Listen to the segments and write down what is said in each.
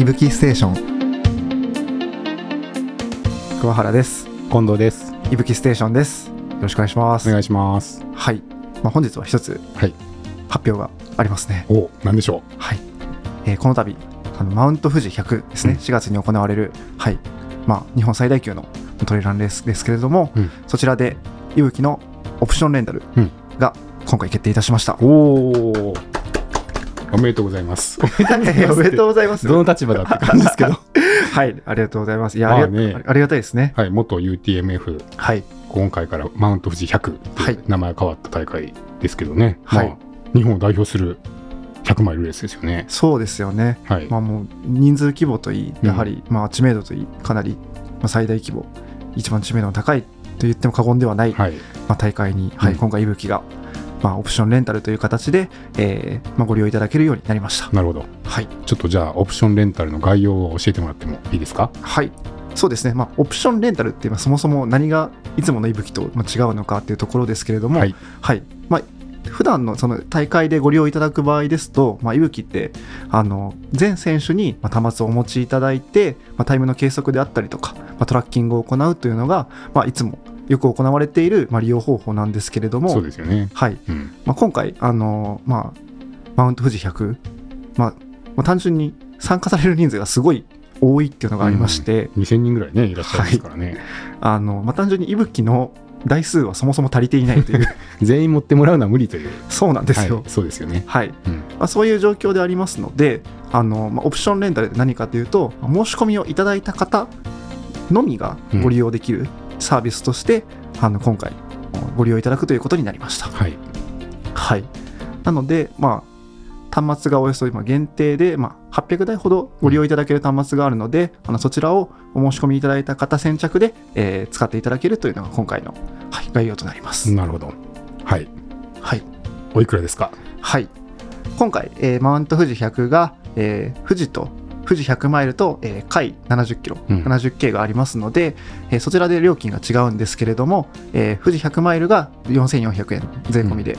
いぶきステーション。桑原です。近藤です。いぶきステーションです。よろしくお願いします。お願いします。はい、まあ、本日は一つはい。発表がありますね。お、なんでしょはい、えーこの度あのマウント富士100ですね、うん。4月に行われるはい。まあ日本最大級のトレランレースですけれども、うん。そちらでいぶきのオプションレンタルうん。が今回決定いたしました、う。おお。おおめでとうございます。おめでとうございますどの立場だって感じですけど。はいありがとうございますいやまあありが,、ねありがたいですねはい。元 UTMF、はい今回からマウント富士100って名前変わった大会ですけどね。はいまあ日本を代表する100マイルレースですよね。そうですよねはい。まあもう人数規模といいうんやはりまあ知名度といいかなりまあ最大規模一番知名度の高いと言っても過言ではないはい。まあ、大会に、はいうん今回、いぶきが、まあ、オプションレンタルという形で、えーまあ、ご利用いただけるようになりました。なるほど。はい、ちょっとじゃあ、オプションレンタルの概要を教えてもらってもいいですか？はいそうですね、まあ、オプションレンタルって、まあ、そもそも何がいつものいぶきとまあ違うのかっていうところですけれども、はい。はいまあ普段のその大会でご利用いただく場合ですと、まあ、いぶきってあの全選手にまあ端末をお持ちいただいて、まあ、タイムの計測であったりとか、まあ、トラッキングを行うというのが、まあ、いつもよく行われている、まあ、利用方法なんですけれどもそうですよね。はいうん。まあ、今回、あのまあ、マウント富士100、まあ、まあ単純に参加される人数がすごい多いっていうのがありまして、2000人ぐらいね、いらっしゃいますからね。あのまあ、単純に息吹の台数はそもそも足りていないという 全員持ってもらうのは無理という。そうなんですよ。はい、そうですよね。はいうん。まあ、そういう状況でありますのであの、まあ、オプションレンタルって何かというと申し込みをいただいた方のみがご利用できるサービスとして、あの今回ご利用いただくということになりました。はい。はい、なので、まあ、端末がおよそ今限定で、まあ、800台ほどご利用いただける端末があるので、あのそちらをお申し込みいただいた方先着で、えー使っていただけるというのが今回の、はい、概要となります。なるほど。はい。はいおいくらですか？はい、今回、えーマウント富士100が、えー富士と富士100マイルと、えー、海70キロ、うん 70K がありますので、えーそちらで料金が違うんですけれども、えー富士100マイルが4400円税込みで、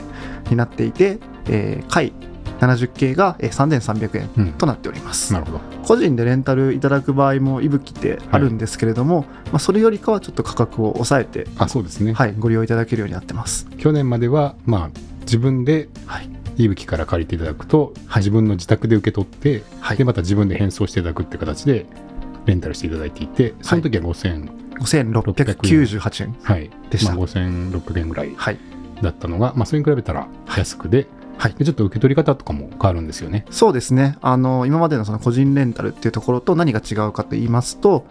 になっていて、えー海 70K が、えー3300円うん。となっておりますなるほど。個人でレンタルいただく場合もいぶきってあるんですけれども、まあ、それよりかはちょっと価格を抑えて、あ、そうですね。はい、ご利用いただけるようになってます。去年までは、まあ、自分ではい、いぶきから借りていただくと、はい。自分の自宅で受け取って、はい。で、また自分で返送していただくって形で、レンタルしていただいていて、その時は5000、5698円。はい。でした。まあ、5600円ぐらいはい、だったのが、まあ、それに比べたら安くで、はい。でちょっと受け取り方とかも変わるんですよね。そうですね。あの今までのその個人レンタルっていうところと何が違うかと言いますと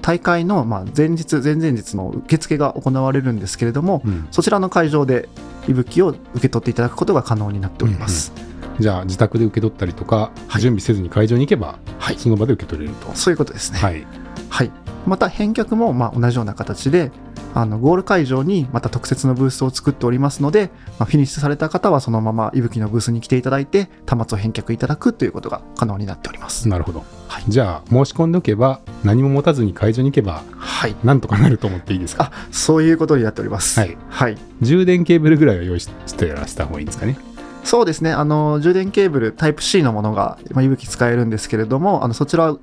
大会のまあ前日前々日の受付が行われるんですけれどもうん。そちらの会場で息吹を受け取っていただくことが可能になっております、じゃあ、自宅で受け取ったりとか、はい。準備せずに会場に行けば、はい。その場で受け取れると。そういうことですね。はい。はい、また返却もまあ同じような形であのゴール会場にまた特設のブースを作っておりますので、まあ、フィニッシュされた方はそのまま息吹のブースに来ていただいて端末を返却いただくということが可能になっております、なるほど。はいじゃあ、申し込んでおけば、何も持たずに会場に行けば、はい、なんとかなると思っていいですか？あそういうことになっております。はい、はい、充電ケーブルぐらいは用意してらした方がいいんですかね？そうですね。あの充電ケーブルタイプ C のものが、まあ、いぶき使えるんですけれどもあのそちら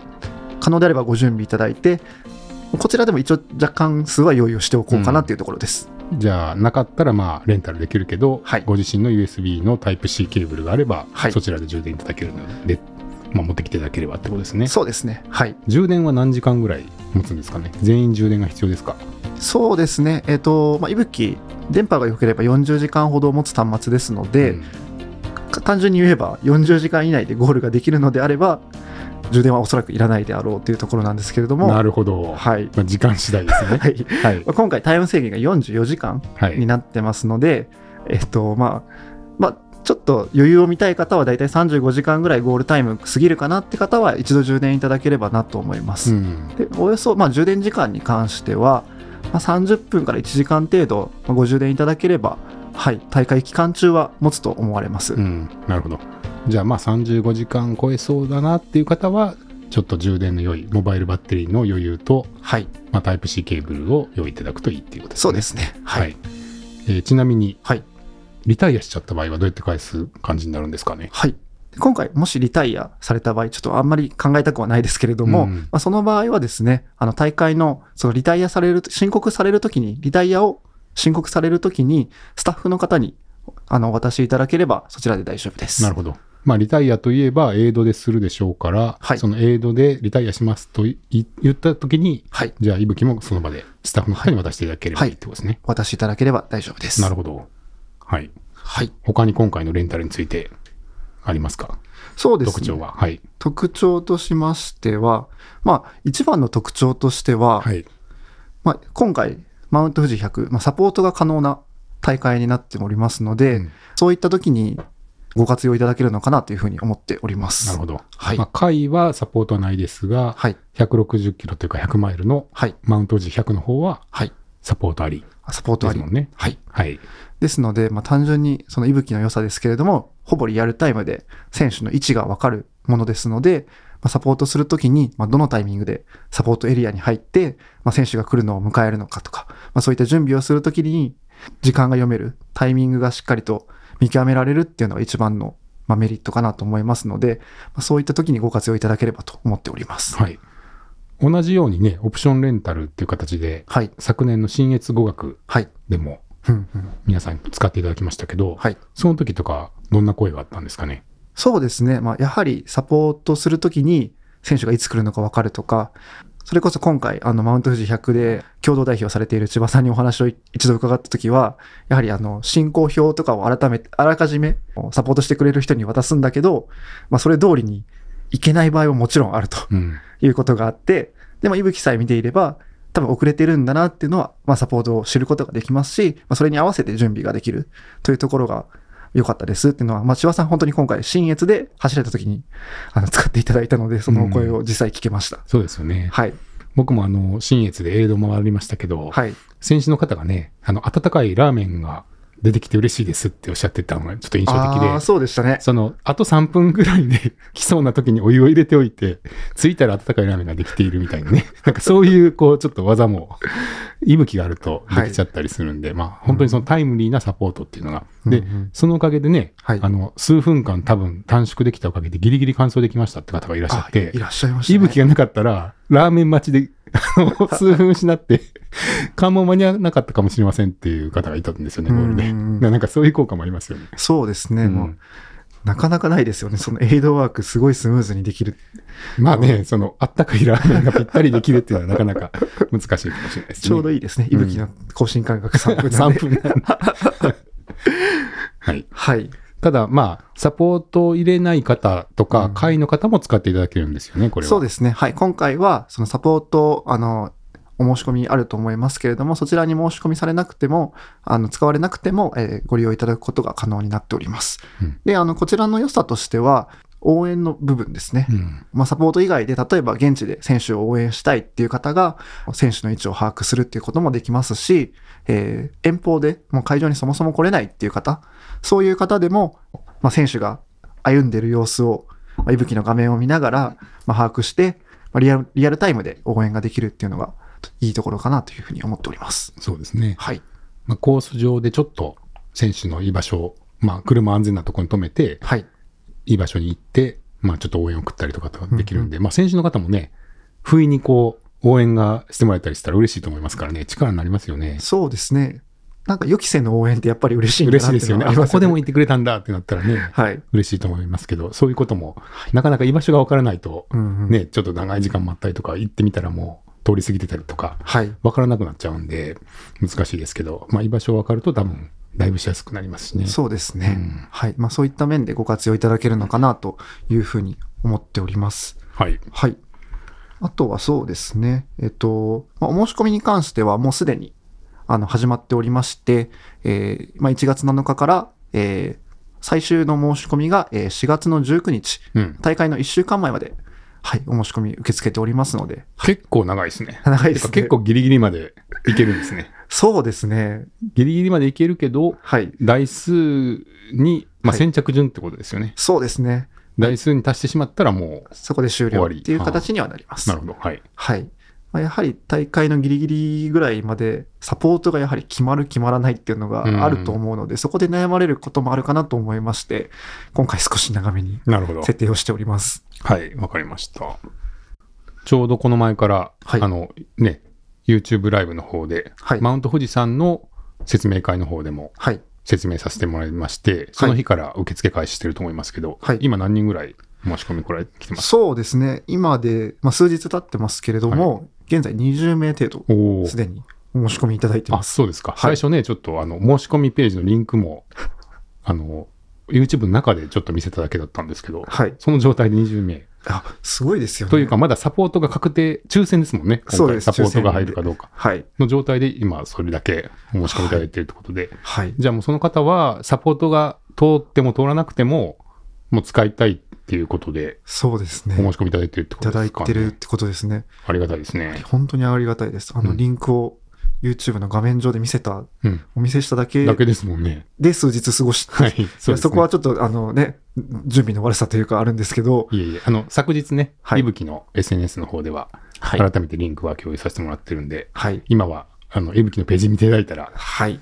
可能であればご準備いただいてこちらでも一応若干数は用意をしておこうかなというところです、じゃあ、なかったら、まあ、レンタルできるけど、はい。ご自身の USB のタイプ C ケーブルがあれば、はい。そちらで充電いただけるので、まあ、持ってきていただければってことですね。そうですねはい充電は何時間ぐらい持つんですかね？全員充電が必要ですか？そうですねえっ、とまあいぶき電波が良ければ40時間ほど持つ端末ですので、うんか単純に言えば40時間以内でゴールができるのであれば充電はおそらくいらないであろうというところなんですけれどもなるほど。はい、まあ、時間次第ですね。はいはい。まあ今回タイム制限が44時間はい。になってますので、えっとまあまあちょっと余裕を見たい方はだいたい35時間ぐらいゴールタイム過ぎるかなって方は一度充電いただければなと思います、うん。でおよそ、まあ、充電時間に関しては、まあ、30分から1時間程度まあご充電いただければはい大会期間中は持つと思われます、うん。なるほど。じゃあ、まあ、35時間超えそうだなっていう方は、ちょっと充電の良い、モバイルバッテリーの余裕と、はいまあ、タイプ C ケーブルを用意いただくといいっていうことですね。そうですねは。はいいえーちなみに、はいリタイアしちゃった場合はどうやって返す感じになるんですかね？はい今回、もしリタイアされた場合、ちょっとあんまり考えたくはないですけれども、うんまあ、その場合はですね、あの大会のそのリタイアされる、申告されるときに、リタイアを申告されるときに、スタッフの方にあのお渡しいただければ、そちらで大丈夫です。なるほど。まあ、リタイアといえば、エイドでするでしょうから、はいそのエイドでリタイアしますとい言ったときに、はい。じゃあ、いぶきもその場でスタッフの方に渡していただければいいってことですね。お渡しいただければ大丈夫です。なるほど。はい。はい。他に今回のレンタルについてありますか？そうですね。特徴は？はい。特徴としましては、まあ、一番の特徴としては、はい。まあ、今回、マウント富士100、まあ、サポートが可能な大会になっておりますので、うんそういった時にご活用いただけるのかなというふうに思っております。なるほど。はいまあ、回はサポートはないですが、はい。160キロというか100マイルのはい。マウント富士100の方ははい。サポートありサポートあり。ですもんね。はい。はい。ですので、まあ、単純にその息吹の良さですけれども、ほぼリアルタイムで選手の位置がわかるものですので、まあ、サポートするときに、まあ、どのタイミングでサポートエリアに入って、まあ、選手が来るのを迎えるのかとか、まあ、そういった準備をするときに、時間が読める、タイミングがしっかりと見極められるっていうのが一番の、まあ、メリットかなと思いますので、まあ、そういったときにご活用いただければと思っております。はい。同じようにね、オプションレンタルっていう形で、はい。昨年の新越語学はい。でも皆さん使っていただきましたけど、はい。その時とかどんな声があったんですかね？そうですね。まあ、やはりサポートするときに選手がいつ来るのか分かるとか、それこそ今回、あの、マウント富士100で共同代表されている千葉さんにお話を一度伺ったときは、やはりあの、進行表とかを改めて、あらかじめサポートしてくれる人に渡すんだけど、まあ、それ通りにいけない場合ももちろんあるとうん。いうことがあって、でも、息吹さえ見ていれば、多分遅れてるんだなっていうのは、まあ、サポートを知ることができますし、まあ、それに合わせて準備ができるというところが良かったですっていうのは、まあ、千葉さん本当に今回、新越で走れた時に、あの、使っていただいたので、そのお声を実際聞けました。そうですよね。はい。僕もあの、新越でエイド回りましたけど、はい。選手の方がね、あの、温かいラーメンが出てきて嬉しいですっておっしゃってたのがちょっと印象的でそうでしたね。その、あと3分ぐらいで 来そうな時にお湯を入れておいて、着いたら温かいラーメンができているみたいなね。なんかそういう、こう、ちょっと技も、息吹があるとできちゃったりするんで、まあ、本当にそのタイムリーなサポートっていうのが。でうんうん、そのおかげでね、はいあの、数分間多分短縮できたおかげでギリギリ完走できましたって方がいらっしゃあってい、らっしゃいました、ね。息吹がなかったら、ラーメン待ちで、数分失って、関門間に合わなかったかもしれませんっていう方がいたんですよね、ゴールで。なんかそういう効果もありますよね。そうですね。うんもう、なかなかないですよね。そのエイドワークすごいスムーズにできる。まあね、その、あったかいラーメンがぴったりできるっていうのはなかなか難しいかもしれないですね。ちょうどいいですね。息吹の更新間隔3分なんで。3分なんではい。はい。ただ、まあ、サポートを入れない方とか、うん会の方も使っていただけるんですよね、これは。そうですね。はい。今回は、そのサポート、あの、お申し込みあると思いますけれども、そちらに申し込みされなくても、あの、使われなくても、えーご利用いただくことが可能になっております。うんで、あの、こちらの良さとしては、応援の部分ですね。うん。まあ、サポート以外で、例えば現地で選手を応援したいっていう方が、選手の位置を把握するっていうこともできますし、えー遠方でもう会場にそもそも来れないっていう方、そういう方でも、まあ、選手が歩んでる様子を、まあ、息吹の画面を見ながら、まあ、把握して、まあ、リアル、リアルタイムで応援ができるっていうのが、いいところかなというふうに思っております。そうですね。はい。まあ、コース上でちょっと選手の居場所を、まあ、車安全なところに止めて、はい。いい場所に行って、まあ、ちょっと応援を送ったりとかできるんで、まあ、選手の方もね、不意にこう、応援がしてもらえたりしたら嬉しいと思いますからね、力になりますよね。そうですね。なんか予期せぬ応援ってやっぱり嬉しいんだな嬉しいですよね。あ、ここでもいてくれたんだってなったらね、はい。嬉しいと思いますけど、そういうことも、なかなか居場所がわからないと、うんうんね、ちょっと長い時間待ったりとか、行ってみたらもう通り過ぎてたりとか、はい。わからなくなっちゃうんで、難しいですけど、まあ、居場所わかると多分、だいぶしやすくなりますしね。そうですね。うんはい。まあそういった面でご活用いただけるのかなというふうに思っております。はい。はい。あとはそうですね。えっと、まあ、お申し込みに関してはもうすでにあの始まっておりまして、えーまあ、1月7日から、えー最終の申し込みが、えー4月の19日、うん。大会の1週間前まで、はい、お申し込み受け付けておりますので、結構長いですね。長いですね結構ギリギリまでいけるんですね。そうですね。ギリギリまでいけるけど、はい。台数に、まあ、はい先着順ってことですよね。そうですね。台数に達してしまったらもそこで終了っていう形にはなります。う、なるほど。はい。はい。まあ、やはり大会のギリギリぐらいまでサポートがやはり決まる決まらないっていうのがあると思うので、そこで悩まれることもあるかなと思いまして、今回少し長めに。設定をしております。はい、わかりました。ちょうどこの前から、はいあの、ね、YouTube ライブの方で、はいマウント富士山の説明会の方でもはい。説明させてもらいまして、その日から受付開始してると思いますけど、はい今何人ぐらい申し込み来られてきてますそうですね。今で、まあ、数日経ってますけれども、現在20名程度、すでにお申し込みいただいてあ、ます。そうですか。はい最初ね、ちょっとあの、申し込みページのリンクも、あの、YouTube の中でちょっと見せただけだったんですけど、はい。その状態で20名。あ、すごいですよね。というか、まだサポートが確定、抽選ですもんね。そうですサポートが入るかどうかはい。の状態で今、それだけお申し込みいただいているということで、はい。じゃあもうその方は、サポートが通っても通らなくても、もう使いたいっていうことで、そうですね。お申し込みいただいてるってこいただいとですか、ね。てるってことですね。ありがたいですね。本当にありがたいです。あの、うんリンクを YouTube の画面上で見せた、うん。お見せしただけだけですもんね。で数日過ごして、はい。そねそこはちょっと、あのね、準備の悪さというかあるんですけど、いえいえ、あの、昨日ね、はいいぶきの SNS の方では、は改めてリンクは共有させてもらってるんで、はい。今は、あの、いぶきのページ見ていただいたらはい。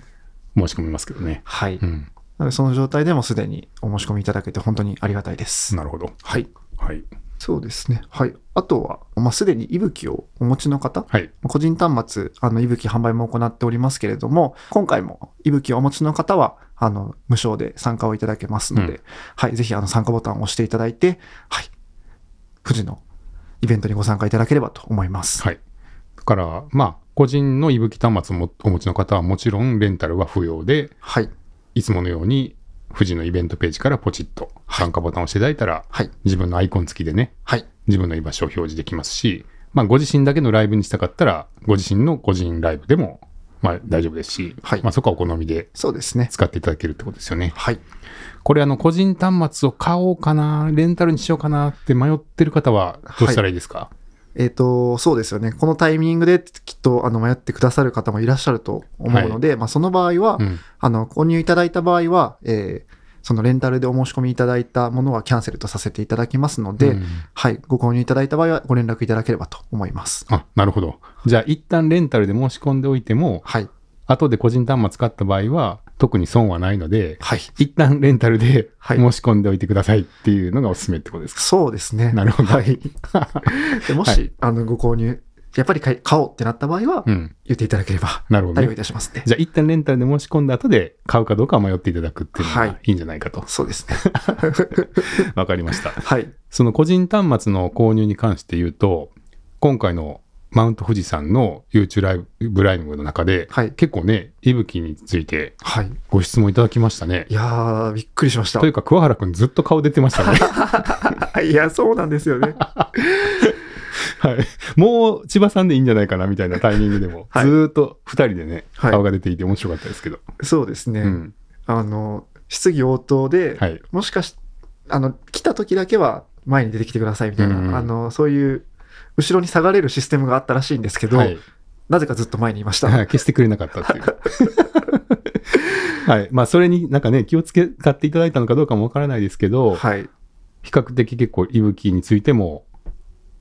申し込みますけどね。はい。うん。なので、その状態でもすでにお申し込みいただけて本当にありがたいです。なるほど。はい。はい。そうですね。はい。あとは、まあ、すでに息吹をお持ちの方、はい。個人端末、あの、息吹販売も行っておりますけれども、今回も息吹をお持ちの方は、あの、無償で参加をいただけますので、うんはい。ぜひ、あの、参加ボタンを押していただいて、はい。富士のイベントにご参加いただければと思います。はい。だから、まあ、個人のいぶき端末をもお持ちの方はもちろんレンタルは不要で、はい。いつものように富士のイベントページからポチッと参加ボタンを押していただいたら、はい。自分のアイコン付きでね、はい。自分の居場所を表示できますし、まあ、ご自身だけのライブにしたかったら、ご自身の個人ライブでも、まあ、大丈夫ですし、はいまあ、そこはお好みでそうですね。使っていただけるってことですよね。はい。これ、あの、個人端末を買おうかな、レンタルにしようかなって迷ってる方は、どうしたらいいですか、えっ、と、そうですよね。このタイミングできっと、あの、迷ってくださる方もいらっしゃると思うので、まあ、その場合は、うん。あの、購入いただいた場合は、えーそのレンタルでお申し込みいただいたものはキャンセルとさせていただきますので、うんはい、ご購入いただいた場合はご連絡いただければと思います。あ、なるほど。じゃあ、一旦レンタルで申し込んでおいても、はい、後で個人端末使った場合は、特に損はないので、はい。一旦レンタルではい申し込んでおいてくださいっていうのがおすすめってことですか、そうですね。なるほどはい。でもし、はいあの、ご購入、やっぱり買おうってなった場合は、うん。言っていただければなるほど、対応いね。たしますね。じゃあ、一旦レンタルで申し込んだ後で買うかどうかは迷っていただくっていうのがはいいいんじゃないかと。そうですね。わ、かりました。はい。その個人端末の購入に関して言うと、今回のマウント富士山の YouTube ライブライブの中で、はい。結構ね、息吹についてはい。ご質問いただきましたねい。やー、びっくりしましたとい。うか、桑原くんずっと顔出てましたね。いや、そうなんですよね。はい。もう千葉さんでいいんじゃないかなみたいなタイミングでも、はいずーっと二人でね、はい顔が出ていて面白かったですけど。そうですね。うん。あの、質疑応答で、はい。もしかし、あの、来た時だけは前に出てきてくださいみたいな、うんあの、そういう、後ろに下がれるシステムがあったらしいんですけど、はい。なぜかずっと前にいました。は い消してくれなかったっていう。はい。まあ、それになんかね、気をつけ、買っていただいたのかどうかもわからないですけど、はい。比較的結構、いぶきについても、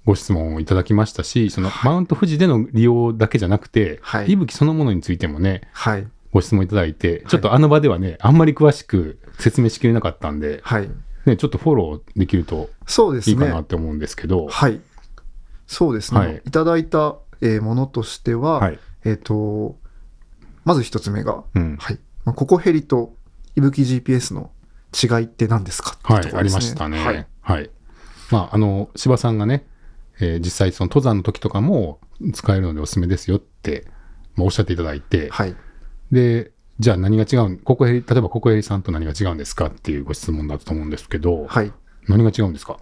ご質問をいただきましたし、その、はいマウント富士での利用だけじゃなくて、はいいぶきそのものについてもね、はい。ご質問いただいて、ちょっとあの場ではね、あんまり詳しく説明しきれなかったんで、はい。ね、ちょっとフォローできるとそうですね。いいかなって思うんですけど、はい。そうですね。はいい、ただいた、えーものとしては、はい。えっ、と、まず一つ目が、うん。はい。まあ、ココヘリといぶき GPS の違いって何ですかってはいい、ありうところですね。ましたね。はい。はい。まあ、あの、柴さんがね、えー実際その登山の時とかも使えるのでおすすめですよって、まあ、おっしゃっていただいて、はい。で、じゃあ何が違うん、ココヘリ、例えばココヘリさんと何が違うんですかっていうご質問だったと思うんですけど、はい。何が違うんですか？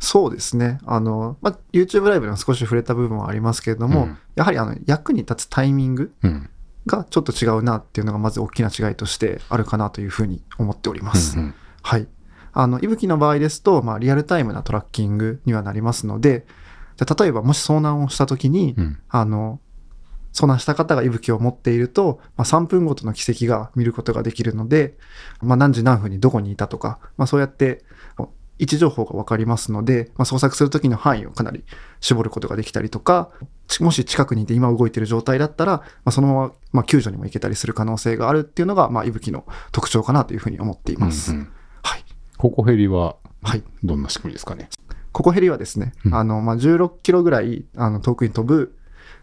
そうですね。あの、まあ、YouTube ライブでも少し触れた部分はありますけれども、うんやはりあの役に立つタイミングうん。がちょっと違うなっていうのがまず大きな違いとしてあるかなというふうに思っております。うんうんはい。あの、いぶきの場合ですと、まあ、リアルタイムなトラッキングにはなりますので、じゃあ例えばもし遭難をしたときに、うん。あの、遭難した方が息吹を持っていると、まあ、3分ごとの軌跡が見ることができるので、まあ、何時何分にどこにいたとか、まあ、そうやって、位置情報が分かりますので、まあ、捜索するときの範囲をかなり絞ることができたりとか、ちもし近くにいて今動いている状態だったら、まあ、そのまままあ救助にも行けたりする可能性があるっていうのが、まあ、いぶきの特徴かなというふうに思っています。うんうんはい。ココヘリははい。どんな仕組みですかね？ココヘリはですね、うんあの、まあ、16キロぐらい、あの、遠くに飛ぶ、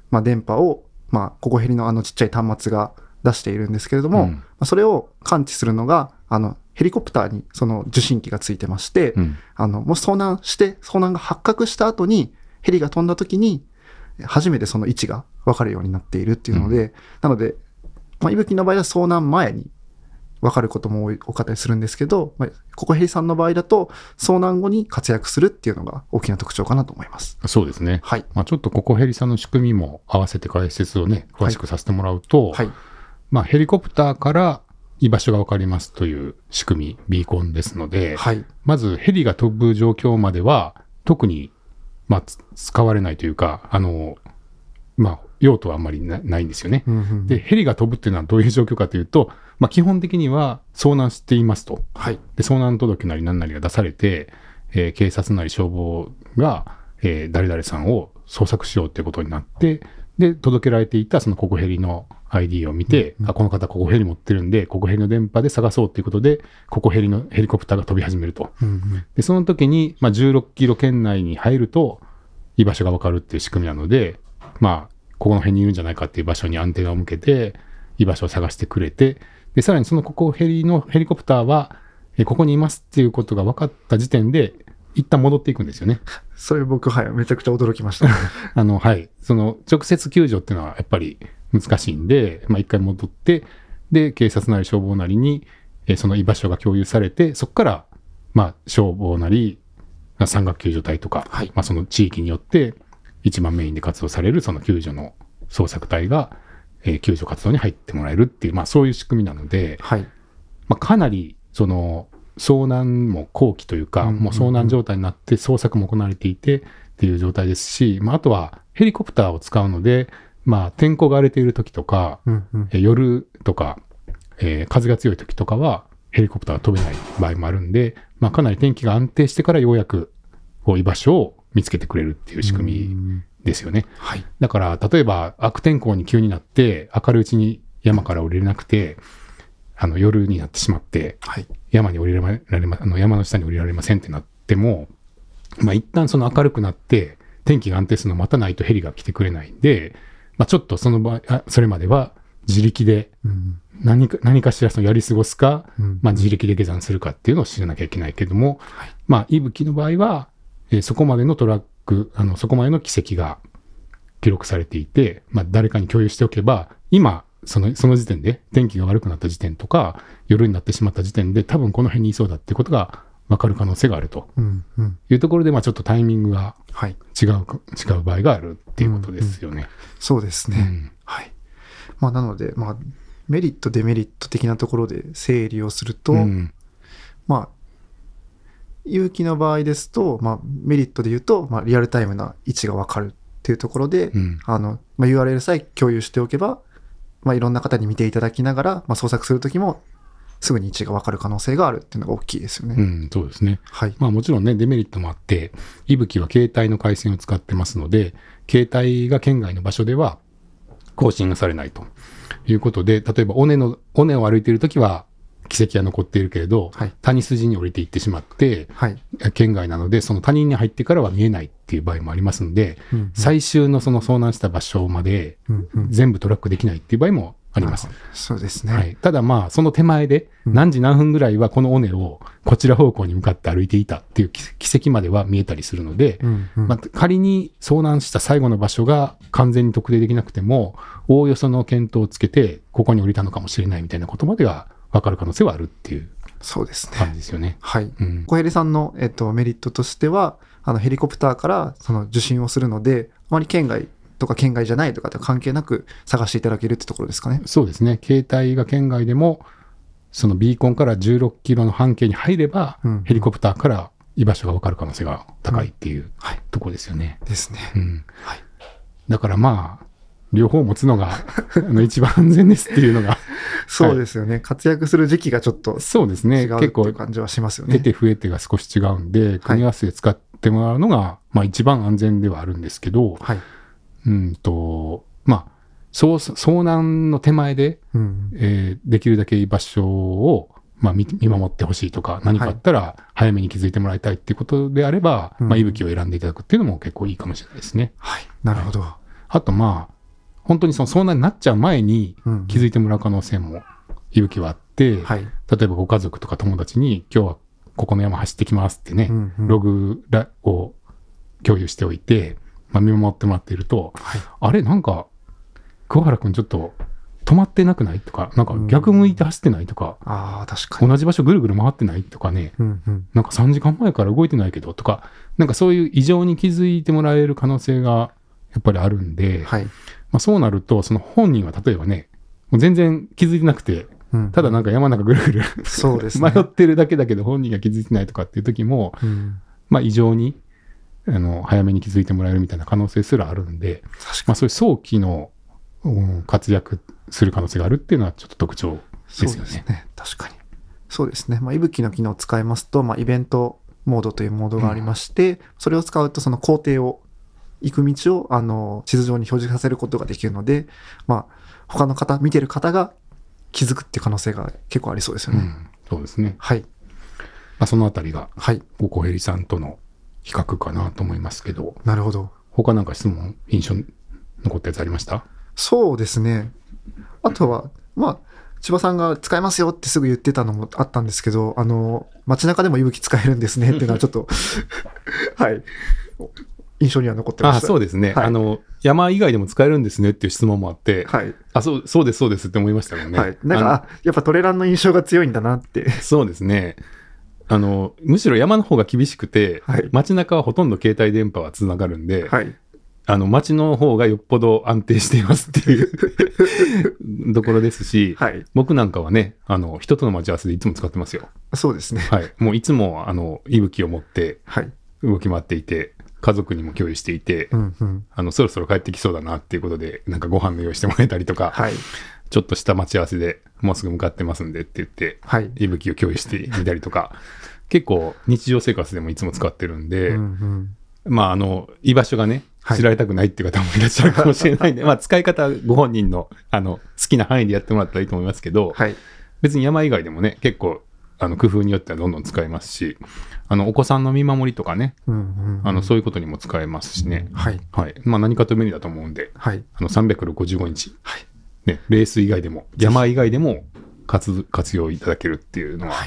まあ、電波を、まあ、ココヘリのあのちっちゃい端末が出しているんですけれども、うんまあそれを感知するのが、あの、ヘリコプターにその受信機がついてまして、うん。あの、もし遭難して、遭難が発覚した後に、ヘリが飛んだ時に、初めてその位置が分かるようになっているっていうので、なので、まあ、いぶきの場合は遭難前に分かることも多かったりするんですけど、まあ、ココヘリさんの場合だと、遭難後に活躍するっていうのが大きな特徴かなと思います。そうですね。はい。まあ、ちょっとココヘリさんの仕組みも合わせて解説をね、詳しくさせてもらうと、はい。まあ、ヘリコプターから居場所がわかりますという仕組み、ビーコンですので、はい。まずヘリが飛ぶ状況までは、特に、まあ、つ使われないというか、あの、まあ、用途はあんまりなないんですよね。うんうんで、ヘリが飛ぶっていうのはどういう状況かというと、まあ、基本的には遭難していますと。はい。で、遭難届なり何なりが出されて、えー警察なり消防が、えー誰々さんを捜索しようっていうことになって、で、届けられていたそのココヘリの ID を見て、あ、この方ココヘリ持ってるんで、ココヘリの電波で探そうっていうことで、ココヘリのヘリコプターが飛び始めると。うんうんで、その時に、まあ、16キロ圏内に入ると、居場所がわかるっていう仕組みなので、まあ、ここの辺にいるんじゃないかっていう場所にアンテナを向けて、居場所を探してくれて、で、さらにそのココヘリのヘリコプターは、えここにいますっていうことが分かった時点で、一旦戻っていくんですよね。それ僕、はい、めちゃくちゃ驚きました。あの、はい。その、直接救助っていうのはやっぱり難しいんで、まあ一回戻って、で、警察なり消防なりに、えーその居場所が共有されて、そこから、まあ消防なり、まあ山岳救助隊とか、はいまあその地域によって、一番メインで活動されるその救助の捜索隊が、えー救助活動に入ってもらえるっていう、まあそういう仕組みなので、はい。まあ、かなり、その、遭難も後期というか、もう遭難状態になって捜索も行われていてっていう状態ですし、まあ、あとはヘリコプターを使うので、まあ、天候が荒れている時とか、うんうんえ夜とか、えー風が強い時とかは、ヘリコプターが飛べない場合もあるんで、まあ、かなり天気が安定してからようやく、居場所を見つけてくれるっていう仕組みですよね。はい。だから、例えば悪天候に急になって、明るいうちに山から降りれなくて、あの、夜になってしまって、はい。山に降りられま、あの、山の下に降りられませんってなっても、まあ、一旦その明るくなって、天気が安定するのを待たないとヘリが来てくれないんで、まあ、ちょっとその場合、あそれまでは自力でうん。何か、何かしらそのやり過ごすか、うん。まあ、自力で下山するかっていうのを知らなきゃいけないけども、まあ、いぶきの場合は、えーそこまでのトラック、あの、そこまでの軌跡が記録されていて、まあ、誰かに共有しておけば、今、その、その時点で、天気が悪くなった時点とか、夜になってしまった時点で、多分この辺にいそうだっていうことが分かる可能性があるとうんうんいうところで、まあ、ちょっとタイミングがはい。違うか、違う場合があるっていうことですよね。そうですね。うんはい。まあ、なので、まあ、メリット、デメリット的なところで整理をすると、うんまあ、有機の場合ですと、まあ、メリットで言うと、まあ、リアルタイムな位置がわかるっていうところで、うんあの、まあ、URL さえ共有しておけば、まあ、いろんな方に見ていただきながら、まあ、捜索するときも、すぐに位置がわかる可能性があるっていうのが大きいですよね。うん、そうですね。はい。まあもちろんね、デメリットもあって、いぶきは携帯の回線を使ってますので、携帯が県外の場所では更新がされないということで、例えば尾根の、尾根を歩いているときは軌跡が残っているけれど、はい谷筋に降りていってしまって、はい。県外なので、その谷に入ってからは見えないっていう場合もありますので、うん最終のその遭難した場所までうんうん全部トラックできないっていう場合もありますそうですね。はい、ただまあ、その手前で、うん何時何分ぐらいはこの尾根をこちら方向に向かって歩いていたっていう奇奇跡までは見えたりするので、うんうんまあ、仮に遭難した最後の場所が完全に特定できなくても、おおよその見当をつけて、ここに降りたのかもしれないみたいなことまでは分かる可能性はあるっていうそうですね。感じですよね。はい。うん。小ヘリさんの、えっと、メリットとしては、あのヘリコプターからその受信をするので、あまり県外とか県外じゃないとかと関係なく探していただけるってところですかね。そうですね。携帯が県外でも、そのビーコンから16キロの半径に入れば、うんヘリコプターから居場所が分かる可能性が高いっていうはい。ところですよね。ですね。うん。はい。だからまあ、両方持つのが あの一番安全ですっていうのがそうですよね。活躍する時期がちょっとそうですね。結構いう、感じはしますよね。出て増えてが少し違うんで、組み合わせで使ってもらうのが、まあ一番安全ではあるんですけど、はい。うんと、まあ、そう遭難の手前で、うん。えーできるだけ居場所を、まあ、見見守ってほしいとか、何かあったら早めに気づいてもらいたいっていうことであれば、うんまあ、息吹を選んでいただくっていうのも結構いいかもしれないですね。はい。なるほど。あと、まあ、本当にその遭難になっちゃう前にうん気づいてもらう可能性も、息吹はあって、はい。例えばご家族とか友達に、今日はここの山走ってきますってね、うんうんログらを共有しておいて、まあ、見守ってもらっていると、はい。あれなんか、桑原くんちょっと止まってなくないとか、なんか逆向いて走ってないとか、ああ、確かに。同じ場所ぐるぐる回ってないとかね、うんうん。なんか3時間前から動いてないけどとか、なんかそういう異常に気づいてもらえる可能性がやっぱりあるんで、はい。まあ、そうなると、その本人は例えばね、もう全然気づいてなくて、うんただなんか山の中ぐるぐるそうですね。迷ってるだけだけど本人が気づいてないとかっていう時も、うん。まあ異常に、あの、早めに気づいてもらえるみたいな可能性すらあるんで、確かまあそういう早期の、うん活躍する可能性があるっていうのはちょっと特徴に。ですよね。そうですね。確かに。そうですね。まあ、いぶきの機能を使いますと、まあ、イベントモードというモードがありまして、それを使うと、その工程を、行く道を、あの、地図上に表示させることができるので、まあ、他の方、見てる方が気づくっていう可能性が結構ありそうですよね。うん、そうですね。はい。まあ、そのあたりが、はい。ご小ヘさんとの比較かなと思いますけど、なるほど。他なんか質問、印象に残ったやつありました？そうですね。あとは、まあ、千葉さんが使えますよってすぐ言ってたのもあったんですけど、あの、街中でも息吹使えるんですねっていうのは ちょっと、はい。印象には残ってまあした。そうですね、はいあの。山以外でも使えるんですねっていう質問もあって、はい。あそうそうです、そうですって思いましたもんね。はい。なんか、あやっぱトレランの印象が強いんだなって。そうですね。あの、むしろ山の方が厳しくて、はい街中はほとんど携帯電波はつながるんで、はい。あの、街の方がよっぽど安定していますっていう ところですし、はい。僕なんかはね、あの、人との待ち合わせでいつも使ってますよ。そうですね。はい。もういつも、あの、息吹を持ってはい。動き回っていて、家族にも共有していて、うんうん。あの、そろそろ帰ってきそうだなっていうことで、なんかご飯の用意してもらえたりとか、はい。ちょっとした待ち合わせでもうすぐ向かってますんでって言って、はい。息吹を共有してみたりとか、結構日常生活でもいつも使ってるんで、うんうん。まあ、あの、居場所がね、はい知られたくないっていう方もいらっしゃるかもしれないんで、まあ、使い方はご本人の、あの、好きな範囲でやってもらったらいいと思いますけど、はい。別に山以外でもね、結構、あの、工夫によってはどんどん使えますし、あの、お子さんの見守りとかね、うんうん。あの、そういうことにも使えますしね、はい。はい。まあ、何かと便利だと思うんで、はい。あの、365日、はい。ね、レース以外でも、山以外でも活活用いただけるっていうのは、は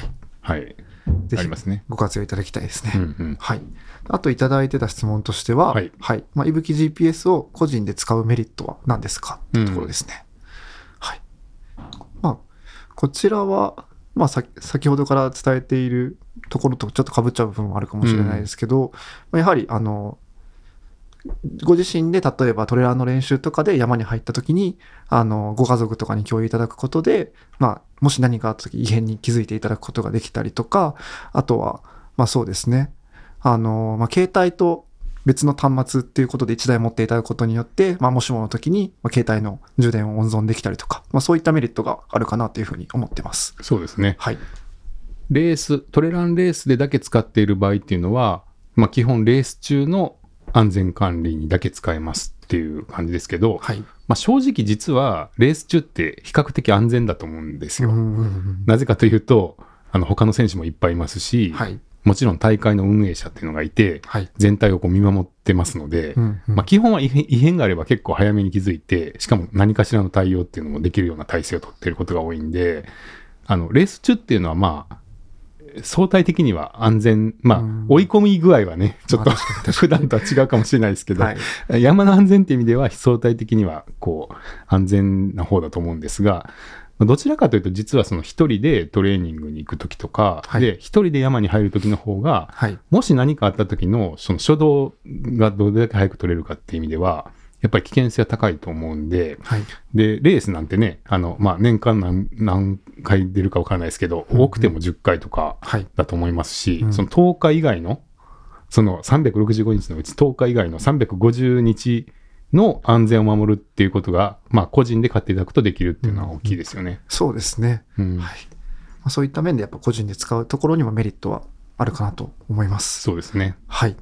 い。はい、ますね。ご活用いただきたいですね。うんうん。はい。あといただいてた質問としては、はいまあ、いぶき GPS を個人で使うメリットは何ですか？っていうところですね。はい。まあ、こちらは、まあさ、先ほどから伝えているところとちょっと被っちゃう部分もあるかもしれないですけど、まあやはり、あの、ご自身で例えばトレーラーの練習とかで山に入った時に、あの、ご家族とかに共有いただくことで、まあ、もし何かあった時異変に気づいていただくことができたりとか、あとは、まあそうですね、あの、まあ、携帯と別の端末っていうことで1台持っていただくことによって、まあ、もしもの時に、まあ、携帯の充電を温存できたりとか、まあ、そういったメリットがあるかなというふうに思ってます。そうですね。はい。レース、トレランレースでだけ使っている場合っていうのは、まあ基本レース中の安全管理にだけ使えますっていう感じですけど、はい。まあ正直実はレース中って比較的安全だと思うんですよ。なぜかというと、あの他の選手もいっぱいいますし、はい。もちろん大会の運営者っていうのがいて、はい。全体をこう見守ってますので、うんうんまあ、基本は異変異変があれば結構早めに気づいて、しかも何かしらの対応っていうのもできるような体制を取っていることが多いんで、あの、レース中っていうのはまあ、相対的には安全、まあうん、追い込み具合はね、ちょっと普段とは違うかもしれないですけど、はい。山の安全っていう意味では相対的にはこう安全な方だと思うんですが、まあどちらかというと実はその一人でトレーニングに行く時とか、はいで一人で山に入る時の方が、はい。もし何かあった時のその初動がどれだけ早く取れるかっていう意味では、やっぱり危険性は高いと思うんで、はい。で、レースなんてね、あの、まあ、年間何何回出るかわからないですけど、うんうん多くても10回とかはい。だと思いますし、うんその10日以外の、その365日のうち10日以外の350日の安全を守るっていうことが、まあ、個人で買っていただくとできるっていうのは大きいですよね。そうですね。うんはい。まあ、そういった面でやっぱ個人で使うところにもメリットはあるかなと思います。そうですね。はい。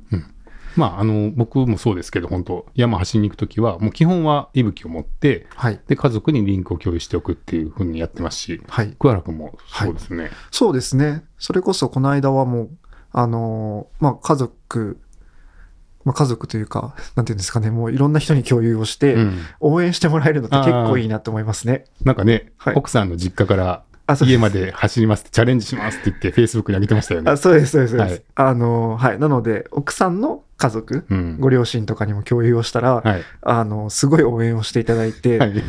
まあ、あの、僕もそうですけど、本当山走りに行くときは、もう基本は息吹を持って、はい。で、家族にリンクを共有しておくっていうふうにやってますし、はい。桑原君もそうですね。そうですね。それこそこの間はもう、あのーまあ、家族、まあ、家族というか、なんていうんですかね、もういろんな人に共有をして、うん応援してもらえるのって結構いいなと思いますね。なんかね、はい奥さんの実家から家まで走りますって、チャレンジしますって言って、Facebook に上げてましたよねあ。そうです、そうです、そうです。はいあのーはい。なので、奥さんの家族、うん。ご両親とかにも共有をしたら、はい。あの、すごい応援をしていただいて、はい。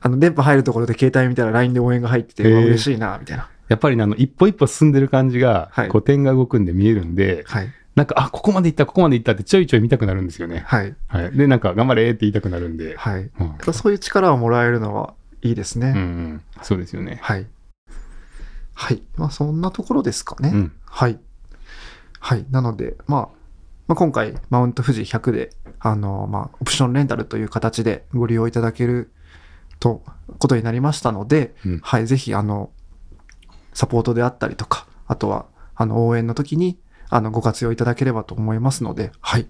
あの電波入るところで携帯見たら LINE で応援が入ってて、うわ嬉しいな、みたいな。やっぱりねあの、一歩一歩進んでる感じが、はいこう点が動くんで見えるんで、はい。なんか、あ、ここまで行った、ここまで行ったってちょいちょい見たくなるんですよね。はい。はい。で、なんか、頑張れって言いたくなるんで。はい。うんそういう力をもらえるのはいいですね。うんうん。そうですよね。はい。はい。まあ、そんなところですかね。うん。はい。はい。なので、まあ、まあ、今回、マウント富士100で、あの、まあ、オプションレンタルという形でご利用いただけると、ことになりましたので、うんはい。ぜひ、あの、サポートであったりとか、あとは、あの、応援の時に、あの、ご活用いただければと思いますので、はい。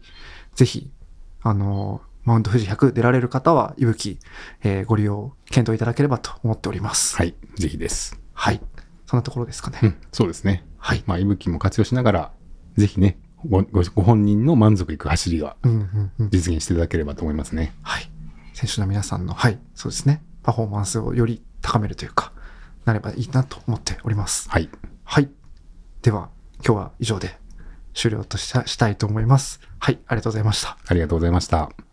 ぜひ、あの、マウント富士100出られる方は、いぶき、えーご利用、検討いただければと思っております。はい。ぜひです。はい。そんなところですかね。うん。そうですね。はい。まあ、息吹も活用しながら、ぜひね、ごごご本人の満足いく走りがうんうんうん。実現していただければと思いますね。はい。選手の皆さんの、はい、そうですね。パフォーマンスをより高めるというか、なればいいなと思っております。はい。はい。では、今日は以上で終了としたしたいと思います。はい、ありがとうございました。ありがとうございました。